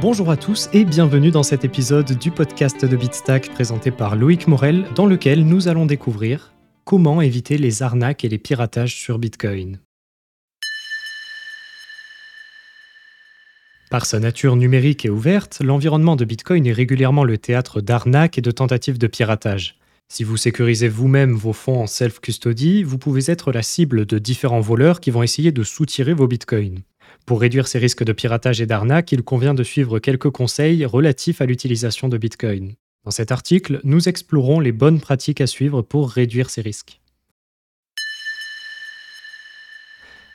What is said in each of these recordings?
Bonjour à tous et bienvenue dans cet épisode du podcast de Bitstack présenté par Loïc Morel dans lequel nous allons découvrir comment éviter les arnaques et les piratages sur Bitcoin. Par sa nature numérique et ouverte, l'environnement de Bitcoin est régulièrement le théâtre d'arnaques et de tentatives de piratage. Si vous sécurisez vous-même vos fonds en self-custody, vous pouvez être la cible de différents voleurs qui vont essayer de soutirer vos bitcoins. Pour réduire ces risques de piratage et d'arnaque, il convient de suivre quelques conseils relatifs à l'utilisation de Bitcoin. Dans cet article, nous explorons les bonnes pratiques à suivre pour réduire ces risques.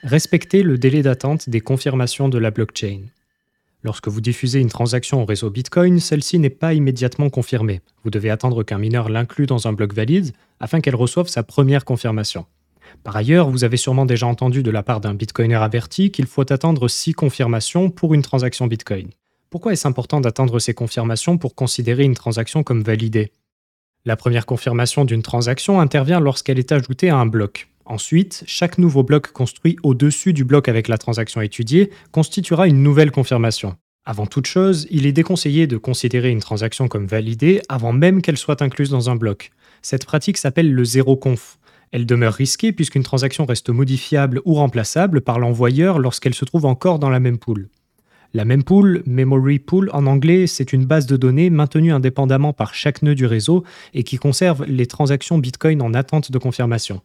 Respectez le délai d'attente des confirmations de la blockchain. Lorsque vous diffusez une transaction au réseau Bitcoin, celle-ci n'est pas immédiatement confirmée. Vous devez attendre qu'un mineur l'inclue dans un bloc valide afin qu'elle reçoive sa première confirmation. Par ailleurs, vous avez sûrement déjà entendu de la part d'un bitcoiner averti qu'il faut attendre 6 confirmations pour une transaction bitcoin. Pourquoi est-ce important d'attendre ces confirmations pour considérer une transaction comme validée? La première confirmation d'une transaction intervient lorsqu'elle est ajoutée à un bloc. Ensuite, chaque nouveau bloc construit au-dessus du bloc avec la transaction étudiée constituera une nouvelle confirmation. Avant toute chose, il est déconseillé de considérer une transaction comme validée avant même qu'elle soit incluse dans un bloc. Cette pratique s'appelle le zéro conf. Elle demeure risquée puisqu'une transaction reste modifiable ou remplaçable par l'envoyeur lorsqu'elle se trouve encore dans la même pool. La même pool, memory pool en anglais, c'est une base de données maintenue indépendamment par chaque nœud du réseau et qui conserve les transactions Bitcoin en attente de confirmation.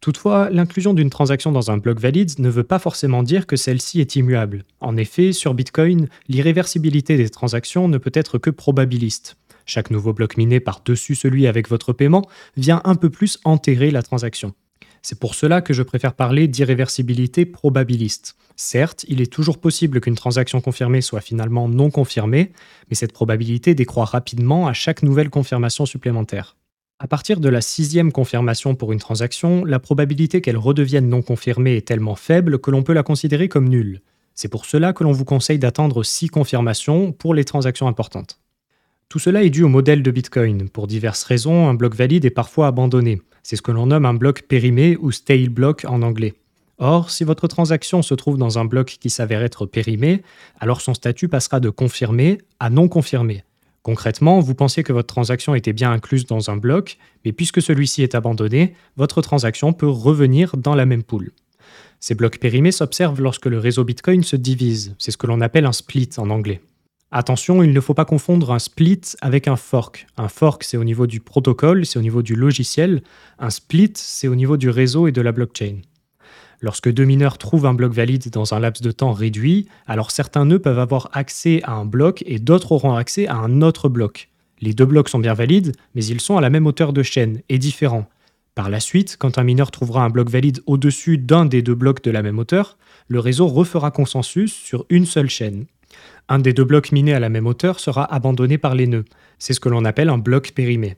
Toutefois, l'inclusion d'une transaction dans un bloc valide ne veut pas forcément dire que celle-ci est immuable. En effet, sur Bitcoin, l'irréversibilité des transactions ne peut être que probabiliste. Chaque nouveau bloc miné par-dessus celui avec votre paiement vient un peu plus enterrer la transaction. C'est pour cela que je préfère parler d'irréversibilité probabiliste. Certes, il est toujours possible qu'une transaction confirmée soit finalement non confirmée, mais cette probabilité décroît rapidement à chaque nouvelle confirmation supplémentaire. À partir de la sixième confirmation pour une transaction, la probabilité qu'elle redevienne non confirmée est tellement faible que l'on peut la considérer comme nulle. C'est pour cela que l'on vous conseille d'attendre six confirmations pour les transactions importantes. Tout cela est dû au modèle de Bitcoin. Pour diverses raisons, un bloc valide est parfois abandonné. C'est ce que l'on nomme un bloc périmé ou stale block en anglais. Or, si votre transaction se trouve dans un bloc qui s'avère être périmé, alors son statut passera de confirmé à non confirmé. Concrètement, vous pensiez que votre transaction était bien incluse dans un bloc, mais puisque celui-ci est abandonné, votre transaction peut revenir dans la même pool. Ces blocs périmés s'observent lorsque le réseau Bitcoin se divise. C'est ce que l'on appelle un split en anglais. Attention, il ne faut pas confondre un split avec un fork. Un fork, c'est au niveau du protocole, c'est au niveau du logiciel. Un split, c'est au niveau du réseau et de la blockchain. Lorsque deux mineurs trouvent un bloc valide dans un laps de temps réduit, alors certains nœuds peuvent avoir accès à un bloc et d'autres auront accès à un autre bloc. Les deux blocs sont bien valides, mais ils sont à la même hauteur de chaîne et différents. Par la suite, quand un mineur trouvera un bloc valide au-dessus d'un des deux blocs de la même hauteur, le réseau refera consensus sur une seule chaîne. Un des deux blocs minés à la même hauteur sera abandonné par les nœuds. C'est ce que l'on appelle un bloc périmé.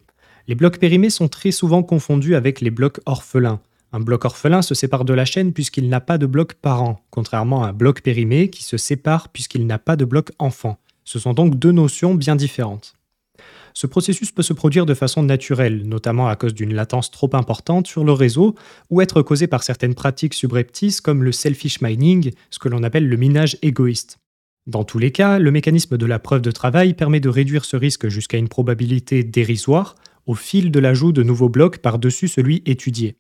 Les blocs périmés sont très souvent confondus avec les blocs orphelins. Un bloc orphelin se sépare de la chaîne puisqu'il n'a pas de bloc parent, contrairement à un bloc périmé qui se sépare puisqu'il n'a pas de bloc enfant. Ce sont donc deux notions bien différentes. Ce processus peut se produire de façon naturelle, notamment à cause d'une latence trop importante sur le réseau, ou être causé par certaines pratiques subreptices comme le selfish mining, ce que l'on appelle le minage égoïste. Dans tous les cas, le mécanisme de la preuve de travail permet de réduire ce risque jusqu'à une probabilité dérisoire au fil de l'ajout de nouveaux blocs par-dessus celui étudié.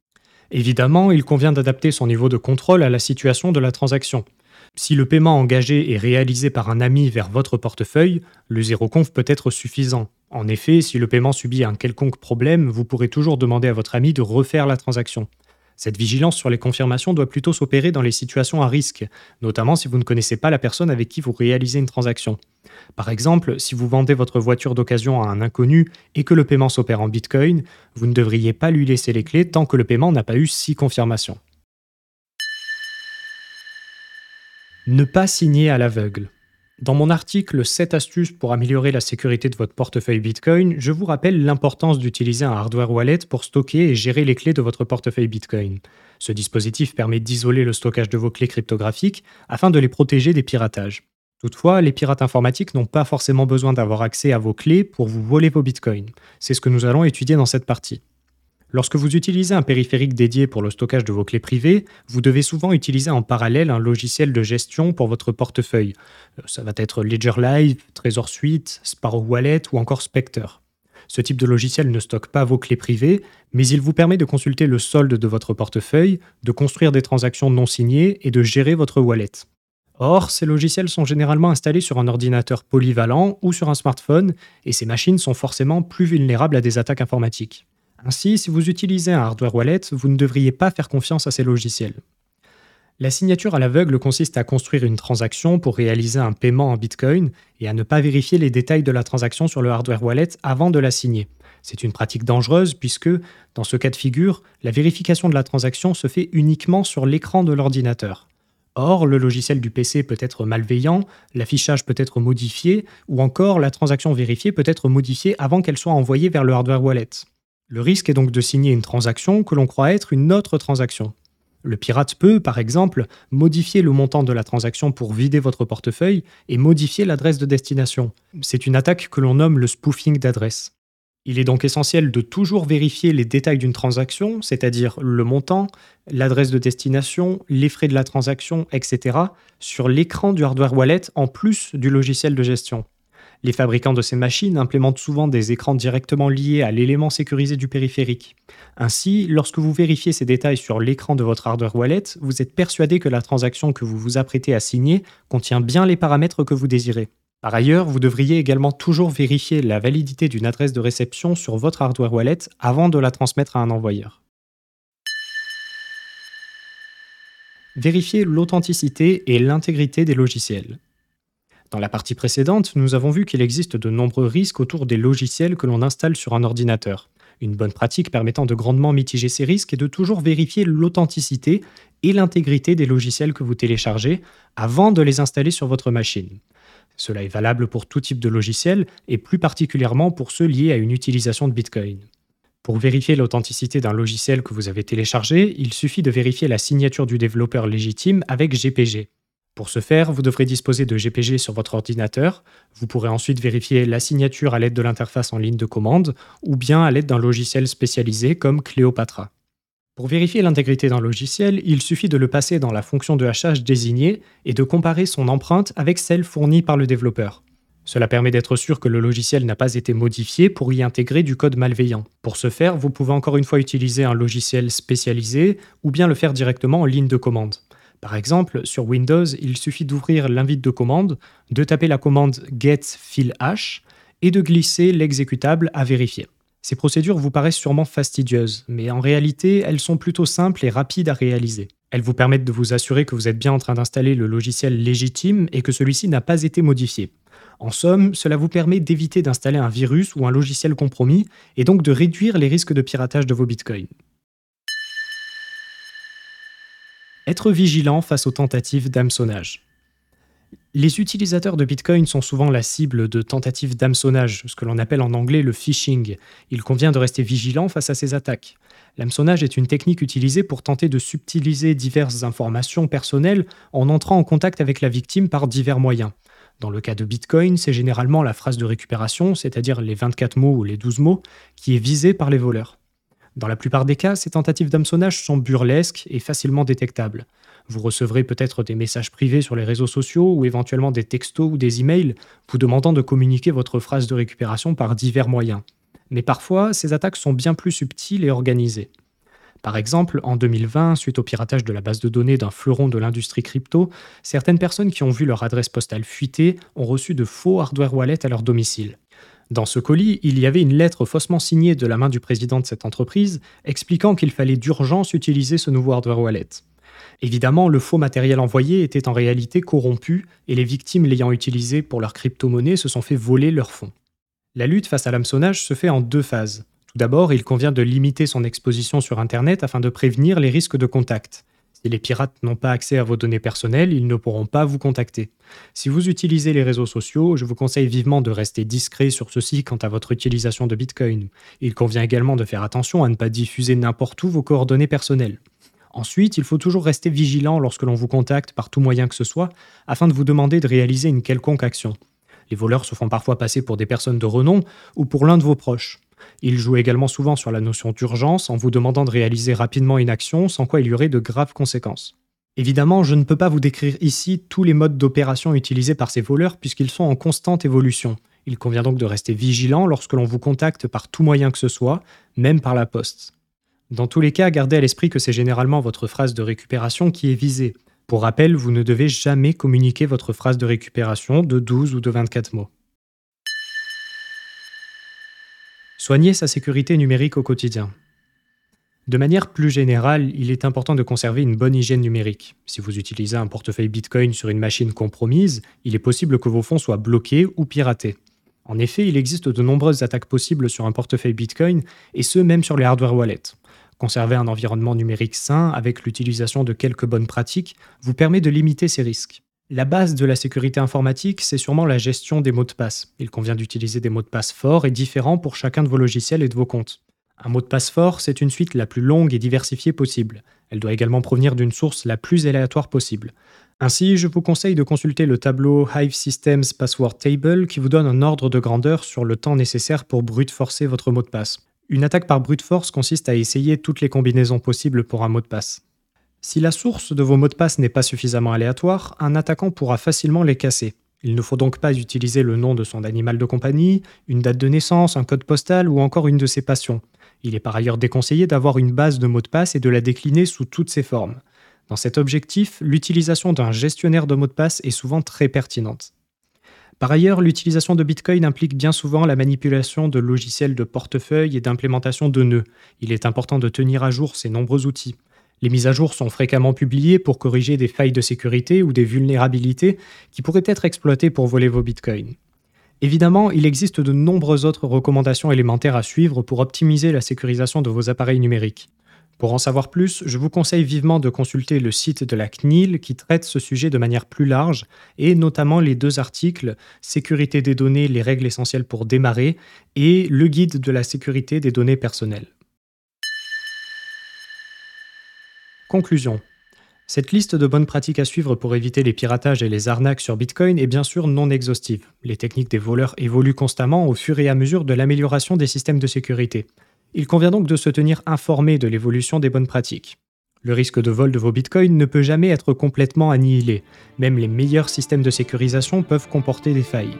Évidemment, il convient d'adapter son niveau de contrôle à la situation de la transaction. Si le paiement engagé est réalisé par un ami vers votre portefeuille, le zéro conf peut être suffisant. En effet, si le paiement subit un quelconque problème, vous pourrez toujours demander à votre ami de refaire la transaction. Cette vigilance sur les confirmations doit plutôt s'opérer dans les situations à risque, notamment si vous ne connaissez pas la personne avec qui vous réalisez une transaction. Par exemple, si vous vendez votre voiture d'occasion à un inconnu et que le paiement s'opère en Bitcoin, vous ne devriez pas lui laisser les clés tant que le paiement n'a pas eu six confirmations. Ne pas signer à l'aveugle. Dans mon article 7 astuces pour améliorer la sécurité de votre portefeuille Bitcoin, je vous rappelle l'importance d'utiliser un hardware wallet pour stocker et gérer les clés de votre portefeuille Bitcoin. Ce dispositif permet d'isoler le stockage de vos clés cryptographiques afin de les protéger des piratages. Toutefois, les pirates informatiques n'ont pas forcément besoin d'avoir accès à vos clés pour vous voler vos bitcoins. C'est ce que nous allons étudier dans cette partie. Lorsque vous utilisez un périphérique dédié pour le stockage de vos clés privées, vous devez souvent utiliser en parallèle un logiciel de gestion pour votre portefeuille. Euh, ça va être Ledger Live, Trezor Suite, Sparrow Wallet ou encore Spectre. Ce type de logiciel ne stocke pas vos clés privées, mais il vous permet de consulter le solde de votre portefeuille, de construire des transactions non signées et de gérer votre wallet. Or, ces logiciels sont généralement installés sur un ordinateur polyvalent ou sur un smartphone, et ces machines sont forcément plus vulnérables à des attaques informatiques. Ainsi, si vous utilisez un hardware wallet, vous ne devriez pas faire confiance à ces logiciels. La signature à l'aveugle consiste à construire une transaction pour réaliser un paiement en Bitcoin et à ne pas vérifier les détails de la transaction sur le hardware wallet avant de la signer. C'est une pratique dangereuse puisque, dans ce cas de figure, la vérification de la transaction se fait uniquement sur l'écran de l'ordinateur. Or, le logiciel du PC peut être malveillant, l'affichage peut être modifié, ou encore la transaction vérifiée peut être modifiée avant qu'elle soit envoyée vers le hardware wallet. Le risque est donc de signer une transaction que l'on croit être une autre transaction. Le pirate peut, par exemple, modifier le montant de la transaction pour vider votre portefeuille et modifier l'adresse de destination. C'est une attaque que l'on nomme le spoofing d'adresse. Il est donc essentiel de toujours vérifier les détails d'une transaction, c'est-à-dire le montant, l'adresse de destination, les frais de la transaction, etc., sur l'écran du hardware wallet en plus du logiciel de gestion. Les fabricants de ces machines implémentent souvent des écrans directement liés à l'élément sécurisé du périphérique. Ainsi, lorsque vous vérifiez ces détails sur l'écran de votre hardware wallet, vous êtes persuadé que la transaction que vous vous apprêtez à signer contient bien les paramètres que vous désirez. Par ailleurs, vous devriez également toujours vérifier la validité d'une adresse de réception sur votre hardware wallet avant de la transmettre à un envoyeur. Vérifiez l'authenticité et l'intégrité des logiciels. Dans la partie précédente, nous avons vu qu'il existe de nombreux risques autour des logiciels que l'on installe sur un ordinateur. Une bonne pratique permettant de grandement mitiger ces risques est de toujours vérifier l'authenticité et l'intégrité des logiciels que vous téléchargez avant de les installer sur votre machine. Cela est valable pour tout type de logiciel et plus particulièrement pour ceux liés à une utilisation de Bitcoin. Pour vérifier l'authenticité d'un logiciel que vous avez téléchargé, il suffit de vérifier la signature du développeur légitime avec GPG. Pour ce faire, vous devrez disposer de GPG sur votre ordinateur. Vous pourrez ensuite vérifier la signature à l'aide de l'interface en ligne de commande ou bien à l'aide d'un logiciel spécialisé comme Cleopatra. Pour vérifier l'intégrité d'un logiciel, il suffit de le passer dans la fonction de hachage désignée et de comparer son empreinte avec celle fournie par le développeur. Cela permet d'être sûr que le logiciel n'a pas été modifié pour y intégrer du code malveillant. Pour ce faire, vous pouvez encore une fois utiliser un logiciel spécialisé ou bien le faire directement en ligne de commande. Par exemple, sur Windows, il suffit d'ouvrir l'invite de commande, de taper la commande get et de glisser l'exécutable à vérifier. Ces procédures vous paraissent sûrement fastidieuses, mais en réalité, elles sont plutôt simples et rapides à réaliser. Elles vous permettent de vous assurer que vous êtes bien en train d'installer le logiciel légitime et que celui-ci n'a pas été modifié. En somme, cela vous permet d'éviter d'installer un virus ou un logiciel compromis et donc de réduire les risques de piratage de vos bitcoins. Être vigilant face aux tentatives d'hameçonnage. Les utilisateurs de Bitcoin sont souvent la cible de tentatives d'hameçonnage, ce que l'on appelle en anglais le phishing. Il convient de rester vigilant face à ces attaques. L'hameçonnage est une technique utilisée pour tenter de subtiliser diverses informations personnelles en entrant en contact avec la victime par divers moyens. Dans le cas de Bitcoin, c'est généralement la phrase de récupération, c'est-à-dire les 24 mots ou les 12 mots, qui est visée par les voleurs. Dans la plupart des cas, ces tentatives d'hameçonnage sont burlesques et facilement détectables. Vous recevrez peut-être des messages privés sur les réseaux sociaux ou éventuellement des textos ou des emails vous demandant de communiquer votre phrase de récupération par divers moyens. Mais parfois, ces attaques sont bien plus subtiles et organisées. Par exemple, en 2020, suite au piratage de la base de données d'un fleuron de l'industrie crypto, certaines personnes qui ont vu leur adresse postale fuiter ont reçu de faux hardware wallets à leur domicile. Dans ce colis, il y avait une lettre faussement signée de la main du président de cette entreprise expliquant qu'il fallait d'urgence utiliser ce nouveau hardware wallet. Évidemment, le faux matériel envoyé était en réalité corrompu et les victimes l'ayant utilisé pour leur crypto-monnaie se sont fait voler leurs fonds. La lutte face à l'hameçonnage se fait en deux phases. Tout d'abord, il convient de limiter son exposition sur Internet afin de prévenir les risques de contact. Si les pirates n'ont pas accès à vos données personnelles, ils ne pourront pas vous contacter. Si vous utilisez les réseaux sociaux, je vous conseille vivement de rester discret sur ceci quant à votre utilisation de Bitcoin. Il convient également de faire attention à ne pas diffuser n'importe où vos coordonnées personnelles. Ensuite, il faut toujours rester vigilant lorsque l'on vous contacte par tout moyen que ce soit, afin de vous demander de réaliser une quelconque action. Les voleurs se font parfois passer pour des personnes de renom ou pour l'un de vos proches. Ils jouent également souvent sur la notion d'urgence en vous demandant de réaliser rapidement une action sans quoi il y aurait de graves conséquences. Évidemment, je ne peux pas vous décrire ici tous les modes d'opération utilisés par ces voleurs puisqu'ils sont en constante évolution. Il convient donc de rester vigilant lorsque l'on vous contacte par tout moyen que ce soit, même par la poste. Dans tous les cas, gardez à l'esprit que c'est généralement votre phrase de récupération qui est visée. Pour rappel, vous ne devez jamais communiquer votre phrase de récupération de 12 ou de 24 mots. Soigner sa sécurité numérique au quotidien. De manière plus générale, il est important de conserver une bonne hygiène numérique. Si vous utilisez un portefeuille Bitcoin sur une machine compromise, il est possible que vos fonds soient bloqués ou piratés. En effet, il existe de nombreuses attaques possibles sur un portefeuille Bitcoin, et ce même sur les hardware wallets. Conserver un environnement numérique sain avec l'utilisation de quelques bonnes pratiques vous permet de limiter ces risques. La base de la sécurité informatique, c'est sûrement la gestion des mots de passe. Il convient d'utiliser des mots de passe forts et différents pour chacun de vos logiciels et de vos comptes. Un mot de passe fort, c'est une suite la plus longue et diversifiée possible. Elle doit également provenir d'une source la plus aléatoire possible. Ainsi, je vous conseille de consulter le tableau Hive Systems Password Table qui vous donne un ordre de grandeur sur le temps nécessaire pour brute forcer votre mot de passe. Une attaque par brute force consiste à essayer toutes les combinaisons possibles pour un mot de passe. Si la source de vos mots de passe n'est pas suffisamment aléatoire, un attaquant pourra facilement les casser. Il ne faut donc pas utiliser le nom de son animal de compagnie, une date de naissance, un code postal ou encore une de ses passions. Il est par ailleurs déconseillé d'avoir une base de mots de passe et de la décliner sous toutes ses formes. Dans cet objectif, l'utilisation d'un gestionnaire de mots de passe est souvent très pertinente. Par ailleurs, l'utilisation de Bitcoin implique bien souvent la manipulation de logiciels de portefeuille et d'implémentation de nœuds. Il est important de tenir à jour ces nombreux outils. Les mises à jour sont fréquemment publiées pour corriger des failles de sécurité ou des vulnérabilités qui pourraient être exploitées pour voler vos bitcoins. Évidemment, il existe de nombreuses autres recommandations élémentaires à suivre pour optimiser la sécurisation de vos appareils numériques. Pour en savoir plus, je vous conseille vivement de consulter le site de la CNIL qui traite ce sujet de manière plus large, et notamment les deux articles Sécurité des données, les règles essentielles pour démarrer et le guide de la sécurité des données personnelles. Conclusion. Cette liste de bonnes pratiques à suivre pour éviter les piratages et les arnaques sur Bitcoin est bien sûr non exhaustive. Les techniques des voleurs évoluent constamment au fur et à mesure de l'amélioration des systèmes de sécurité. Il convient donc de se tenir informé de l'évolution des bonnes pratiques. Le risque de vol de vos bitcoins ne peut jamais être complètement annihilé. Même les meilleurs systèmes de sécurisation peuvent comporter des failles.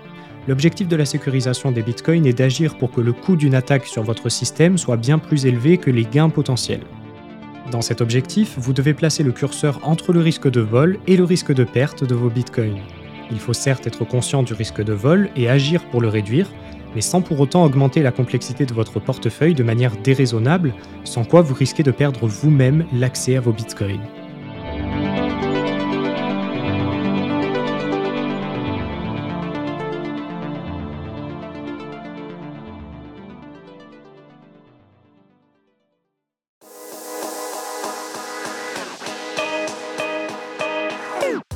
L'objectif de la sécurisation des bitcoins est d'agir pour que le coût d'une attaque sur votre système soit bien plus élevé que les gains potentiels. Dans cet objectif, vous devez placer le curseur entre le risque de vol et le risque de perte de vos bitcoins. Il faut certes être conscient du risque de vol et agir pour le réduire, mais sans pour autant augmenter la complexité de votre portefeuille de manière déraisonnable, sans quoi vous risquez de perdre vous-même l'accès à vos bitcoins.